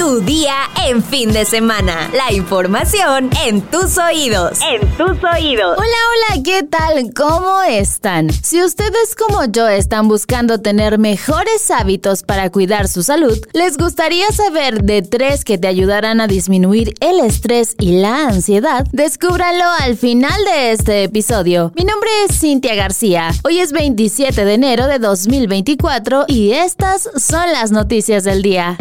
Tu día en fin de semana. La información en tus oídos. En tus oídos. Hola, hola, ¿qué tal? ¿Cómo están? Si ustedes como yo están buscando tener mejores hábitos para cuidar su salud, les gustaría saber de tres que te ayudarán a disminuir el estrés y la ansiedad, descúbralo al final de este episodio. Mi nombre es Cintia García. Hoy es 27 de enero de 2024 y estas son las noticias del día.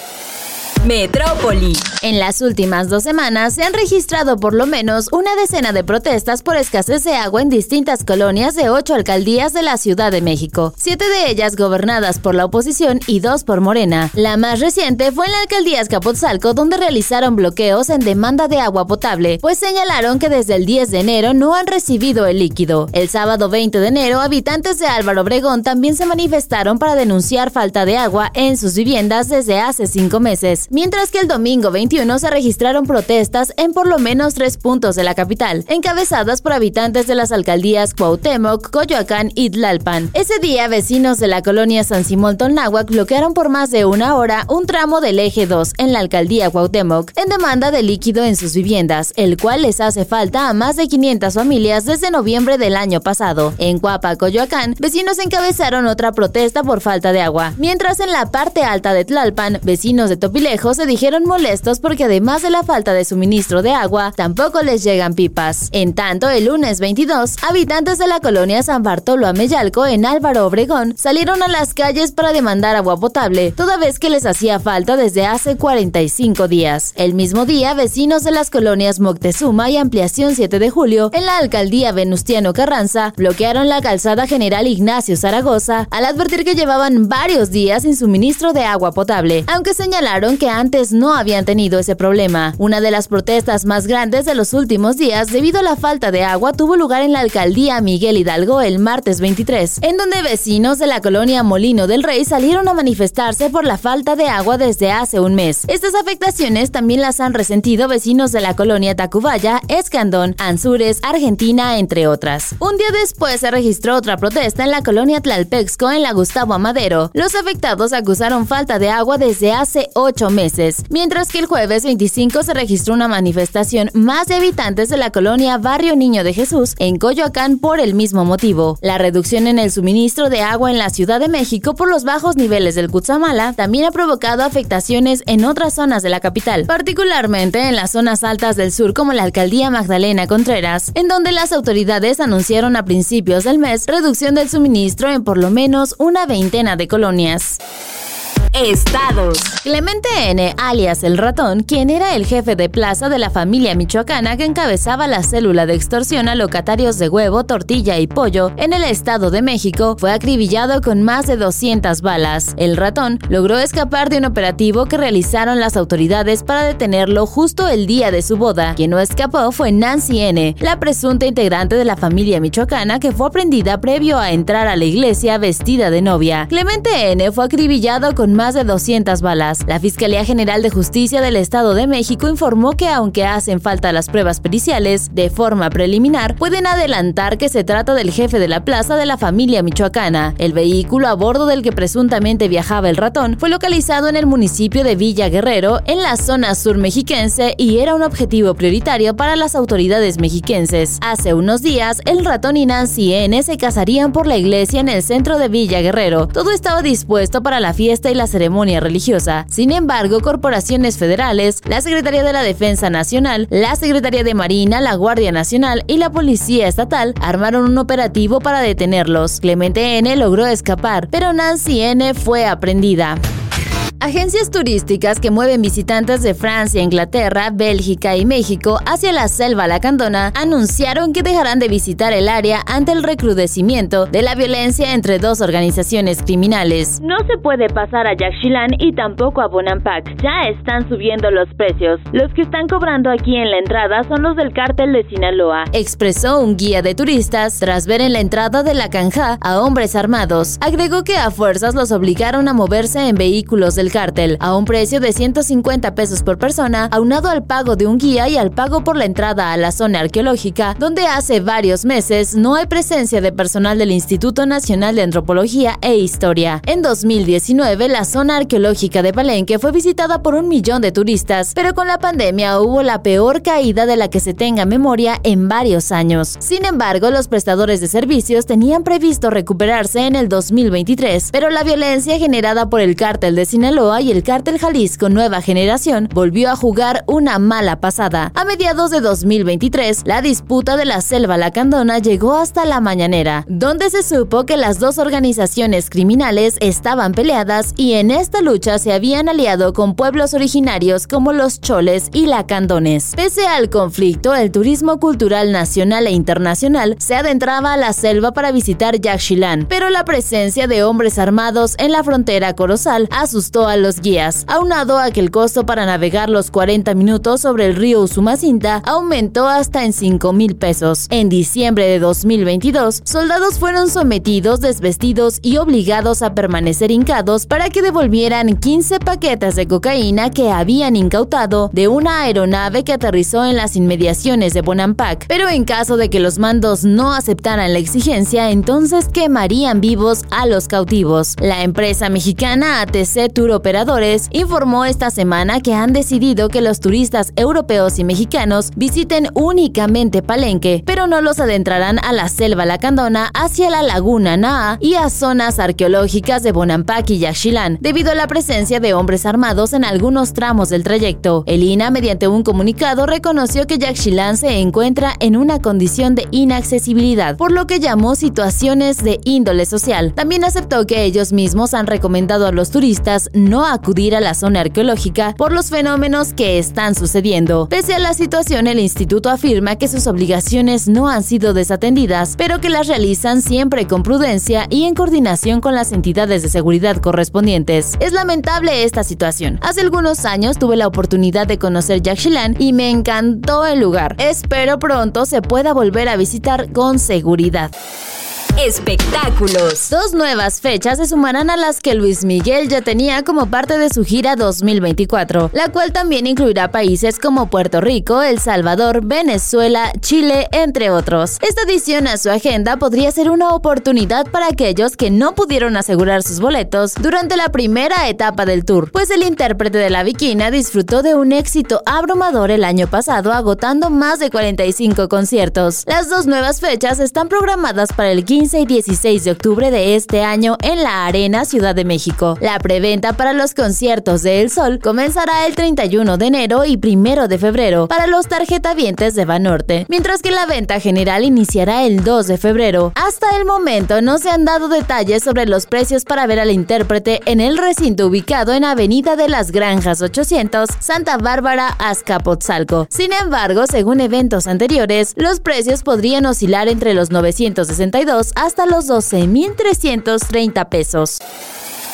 Metrópoli. En las últimas dos semanas se han registrado por lo menos una decena de protestas por escasez de agua en distintas colonias de ocho alcaldías de la Ciudad de México, siete de ellas gobernadas por la oposición y dos por Morena. La más reciente fue en la alcaldía Escapotzalco, donde realizaron bloqueos en demanda de agua potable, pues señalaron que desde el 10 de enero no han recibido el líquido. El sábado 20 de enero, habitantes de Álvaro Obregón también se manifestaron para denunciar falta de agua en sus viviendas desde hace cinco meses mientras que el domingo 21 se registraron protestas en por lo menos tres puntos de la capital, encabezadas por habitantes de las alcaldías Cuauhtémoc, Coyoacán y Tlalpan. Ese día, vecinos de la colonia San Simón Tonnáhuac bloquearon por más de una hora un tramo del eje 2 en la alcaldía Cuauhtémoc en demanda de líquido en sus viviendas, el cual les hace falta a más de 500 familias desde noviembre del año pasado. En Cuapa, Coyoacán, vecinos encabezaron otra protesta por falta de agua, mientras en la parte alta de Tlalpan, vecinos de Topilejo se dijeron molestos porque además de la falta de suministro de agua, tampoco les llegan pipas. En tanto, el lunes 22, habitantes de la colonia San Bartolo Ameyalco en Álvaro Obregón salieron a las calles para demandar agua potable, toda vez que les hacía falta desde hace 45 días. El mismo día, vecinos de las colonias Moctezuma y Ampliación 7 de Julio en la alcaldía Venustiano Carranza bloquearon la calzada General Ignacio Zaragoza al advertir que llevaban varios días sin suministro de agua potable, aunque señalaron que antes no habían tenido ese problema. Una de las protestas más grandes de los últimos días debido a la falta de agua tuvo lugar en la alcaldía Miguel Hidalgo el martes 23, en donde vecinos de la colonia Molino del Rey salieron a manifestarse por la falta de agua desde hace un mes. Estas afectaciones también las han resentido vecinos de la colonia Tacubaya, Escandón, Anzures, Argentina, entre otras. Un día después se registró otra protesta en la colonia Tlalpexco en la Gustavo Amadero. Los afectados acusaron falta de agua desde hace ocho meses mientras que el jueves 25 se registró una manifestación más de habitantes de la colonia Barrio Niño de Jesús en Coyoacán por el mismo motivo. La reducción en el suministro de agua en la Ciudad de México por los bajos niveles del Cutzamala también ha provocado afectaciones en otras zonas de la capital, particularmente en las zonas altas del sur como la alcaldía Magdalena Contreras, en donde las autoridades anunciaron a principios del mes reducción del suministro en por lo menos una veintena de colonias. Estados. Clemente N., alias el ratón, quien era el jefe de plaza de la familia michoacana que encabezaba la célula de extorsión a locatarios de huevo, tortilla y pollo en el Estado de México, fue acribillado con más de 200 balas. El ratón logró escapar de un operativo que realizaron las autoridades para detenerlo justo el día de su boda. Quien no escapó fue Nancy N., la presunta integrante de la familia michoacana que fue aprendida previo a entrar a la iglesia vestida de novia. Clemente N. fue acribillado con más de 200 balas. La Fiscalía General de Justicia del Estado de México informó que aunque hacen falta las pruebas periciales, de forma preliminar, pueden adelantar que se trata del jefe de la plaza de la familia michoacana. El vehículo a bordo del que presuntamente viajaba el ratón fue localizado en el municipio de Villa Guerrero, en la zona sur mexiquense, y era un objetivo prioritario para las autoridades mexiquenses. Hace unos días, el ratón y Nancy N se casarían por la iglesia en el centro de Villa Guerrero. Todo estaba dispuesto para la fiesta y la ceremonia religiosa. Sin embargo, corporaciones federales, la Secretaría de la Defensa Nacional, la Secretaría de Marina, la Guardia Nacional y la Policía Estatal armaron un operativo para detenerlos. Clemente N logró escapar, pero Nancy N fue aprendida. Agencias turísticas que mueven visitantes de Francia, Inglaterra, Bélgica y México hacia la selva lacandona anunciaron que dejarán de visitar el área ante el recrudecimiento de la violencia entre dos organizaciones criminales. No se puede pasar a Yaxchilán y tampoco a Bonampak. Ya están subiendo los precios. Los que están cobrando aquí en la entrada son los del cártel de Sinaloa. Expresó un guía de turistas tras ver en la entrada de la canja a hombres armados. Agregó que a fuerzas los obligaron a moverse en vehículos del del cártel, a un precio de 150 pesos por persona, aunado al pago de un guía y al pago por la entrada a la zona arqueológica, donde hace varios meses no hay presencia de personal del Instituto Nacional de Antropología e Historia. En 2019, la zona arqueológica de Palenque fue visitada por un millón de turistas, pero con la pandemia hubo la peor caída de la que se tenga memoria en varios años. Sin embargo, los prestadores de servicios tenían previsto recuperarse en el 2023, pero la violencia generada por el cártel de Sinaloa y el cártel Jalisco Nueva Generación volvió a jugar una mala pasada. A mediados de 2023, la disputa de la selva lacandona llegó hasta la mañanera, donde se supo que las dos organizaciones criminales estaban peleadas y en esta lucha se habían aliado con pueblos originarios como los choles y lacandones. Pese al conflicto, el turismo cultural nacional e internacional se adentraba a la selva para visitar Yaxchilán, pero la presencia de hombres armados en la frontera corozal asustó a los guías, aunado a que el costo para navegar los 40 minutos sobre el río Usumacinta aumentó hasta en 5 mil pesos. En diciembre de 2022, soldados fueron sometidos, desvestidos y obligados a permanecer hincados para que devolvieran 15 paquetes de cocaína que habían incautado de una aeronave que aterrizó en las inmediaciones de Bonampak. Pero en caso de que los mandos no aceptaran la exigencia, entonces quemarían vivos a los cautivos. La empresa mexicana ATC Operadores informó esta semana que han decidido que los turistas europeos y mexicanos visiten únicamente Palenque, pero no los adentrarán a la selva lacandona hacia la laguna Naa y a zonas arqueológicas de Bonampak y Yaxchilán, debido a la presencia de hombres armados en algunos tramos del trayecto. El INA, mediante un comunicado, reconoció que Yaxchilán se encuentra en una condición de inaccesibilidad, por lo que llamó situaciones de índole social. También aceptó que ellos mismos han recomendado a los turistas no acudir a la zona arqueológica por los fenómenos que están sucediendo. Pese a la situación, el instituto afirma que sus obligaciones no han sido desatendidas, pero que las realizan siempre con prudencia y en coordinación con las entidades de seguridad correspondientes. Es lamentable esta situación. Hace algunos años tuve la oportunidad de conocer Yaxchilán y me encantó el lugar. Espero pronto se pueda volver a visitar con seguridad. Espectáculos. Dos nuevas fechas se sumarán a las que Luis Miguel ya tenía como parte de su gira 2024, la cual también incluirá países como Puerto Rico, El Salvador, Venezuela, Chile, entre otros. Esta adición a su agenda podría ser una oportunidad para aquellos que no pudieron asegurar sus boletos durante la primera etapa del tour, pues el intérprete de la Viquina disfrutó de un éxito abrumador el año pasado, agotando más de 45 conciertos. Las dos nuevas fechas están programadas para el 15 y 16 de octubre de este año en la Arena Ciudad de México. La preventa para los conciertos de El Sol comenzará el 31 de enero y 1 de febrero para los tarjetavientes de Banorte, mientras que la venta general iniciará el 2 de febrero. Hasta el momento no se han dado detalles sobre los precios para ver al intérprete en el recinto ubicado en Avenida de las Granjas 800, Santa Bárbara, Azcapotzalco. Sin embargo, según eventos anteriores, los precios podrían oscilar entre los 962 hasta los 12.330 pesos.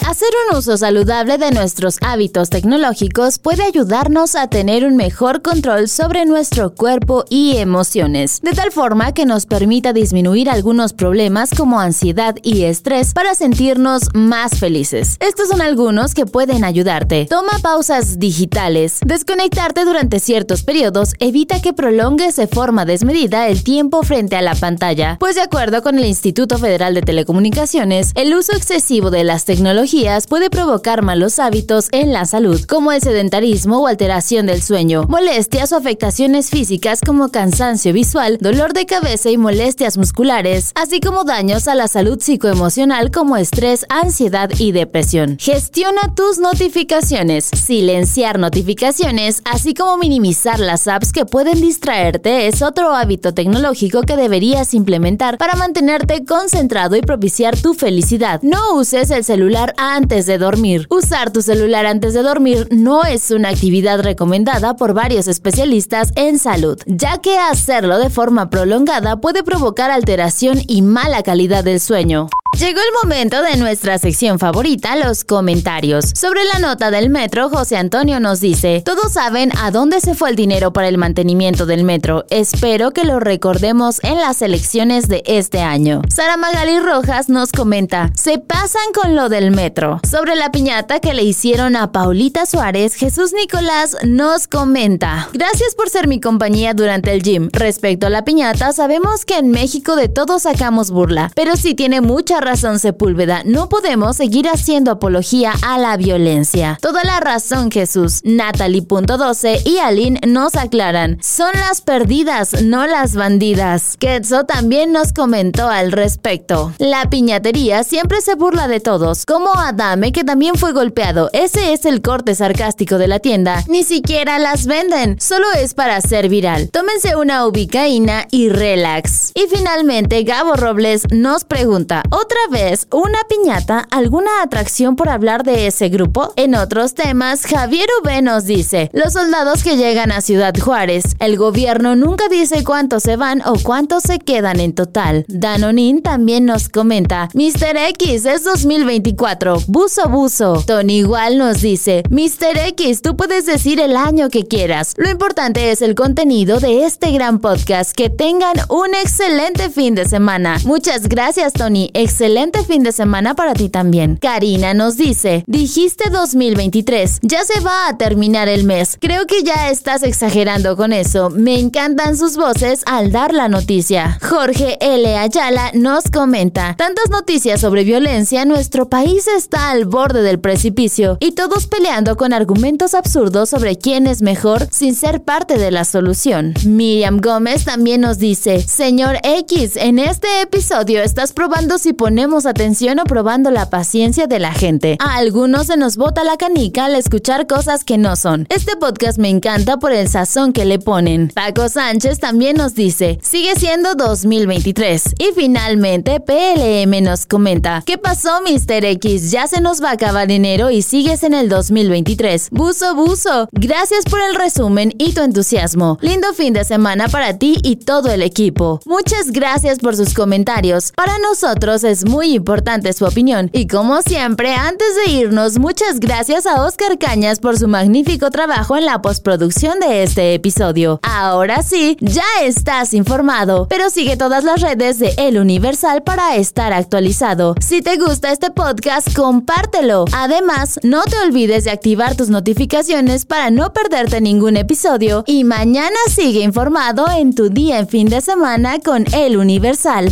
Hacer un uso saludable de nuestros hábitos tecnológicos puede ayudarnos a tener un mejor control sobre nuestro cuerpo y emociones, de tal forma que nos permita disminuir algunos problemas como ansiedad y estrés para sentirnos más felices. Estos son algunos que pueden ayudarte. Toma pausas digitales. Desconectarte durante ciertos periodos evita que prolongues de forma desmedida el tiempo frente a la pantalla, pues de acuerdo con el Instituto Federal de Telecomunicaciones, el uso excesivo de las tecnologías puede provocar malos hábitos en la salud, como el sedentarismo o alteración del sueño, molestias o afectaciones físicas como cansancio visual, dolor de cabeza y molestias musculares, así como daños a la salud psicoemocional como estrés, ansiedad y depresión. Gestiona tus notificaciones, silenciar notificaciones, así como minimizar las apps que pueden distraerte es otro hábito tecnológico que deberías implementar para mantenerte concentrado y propiciar tu felicidad. No uses el celular antes de dormir. Usar tu celular antes de dormir no es una actividad recomendada por varios especialistas en salud, ya que hacerlo de forma prolongada puede provocar alteración y mala calidad del sueño. Llegó el momento de nuestra sección favorita, los comentarios. Sobre la nota del metro, José Antonio nos dice, todos saben a dónde se fue el dinero para el mantenimiento del metro. Espero que lo recordemos en las elecciones de este año. Sara Magali Rojas nos comenta, se pasan con lo del metro. Sobre la piñata que le hicieron a Paulita Suárez, Jesús Nicolás nos comenta, gracias por ser mi compañía durante el gym. Respecto a la piñata, sabemos que en México de todo sacamos burla, pero sí tiene mucha razón Sepúlveda, no podemos seguir haciendo apología a la violencia. Toda la razón Jesús. Natalie.12 y Aline nos aclaran, son las perdidas, no las bandidas. Ketso también nos comentó al respecto. La piñatería siempre se burla de todos, como Adame que también fue golpeado. Ese es el corte sarcástico de la tienda. Ni siquiera las venden, solo es para ser viral. Tómense una ubicaína y relax. Y finalmente Gabo Robles nos pregunta, ¿otra vez una piñata? ¿Alguna atracción por hablar de ese grupo? En otros temas, Javier V nos dice, los soldados que llegan a Ciudad Juárez, el gobierno nunca dice cuántos se van o cuántos se quedan en total. Danonin también nos comenta, Mr. X es 2024, buzo buzo. Tony igual nos dice, Mr. X, tú puedes decir el año que quieras. Lo importante es el contenido de este gran podcast. Que tengan un excelente fin de semana. Muchas gracias, Tony. Excelente fin de semana para ti también. Karina nos dice, dijiste 2023, ya se va a terminar el mes. Creo que ya estás exagerando con eso. Me encantan sus voces al dar la noticia. Jorge L. Ayala nos comenta, tantas noticias sobre violencia, nuestro país está al borde del precipicio y todos peleando con argumentos absurdos sobre quién es mejor sin ser parte de la solución. Miriam Gómez también nos dice, señor X, en este episodio estás probando si ponemos atención o probando la paciencia de la gente. A algunos se nos bota la canica al escuchar cosas que no son. Este podcast me encanta por el sazón que le ponen. Paco Sánchez también nos dice, sigue siendo 2023. Y finalmente, PLM nos comenta, ¿qué pasó Mr. X? Ya se nos va a acabar enero y sigues en el 2023. Buzo, buzo. Gracias por el resumen y tu entusiasmo. Lindo fin de semana para ti y todo el equipo. Muchas gracias por sus comentarios. Para nosotros muy importante su opinión. Y como siempre, antes de irnos, muchas gracias a Oscar Cañas por su magnífico trabajo en la postproducción de este episodio. Ahora sí, ya estás informado, pero sigue todas las redes de El Universal para estar actualizado. Si te gusta este podcast, compártelo. Además, no te olvides de activar tus notificaciones para no perderte ningún episodio y mañana sigue informado en tu día en fin de semana con El Universal.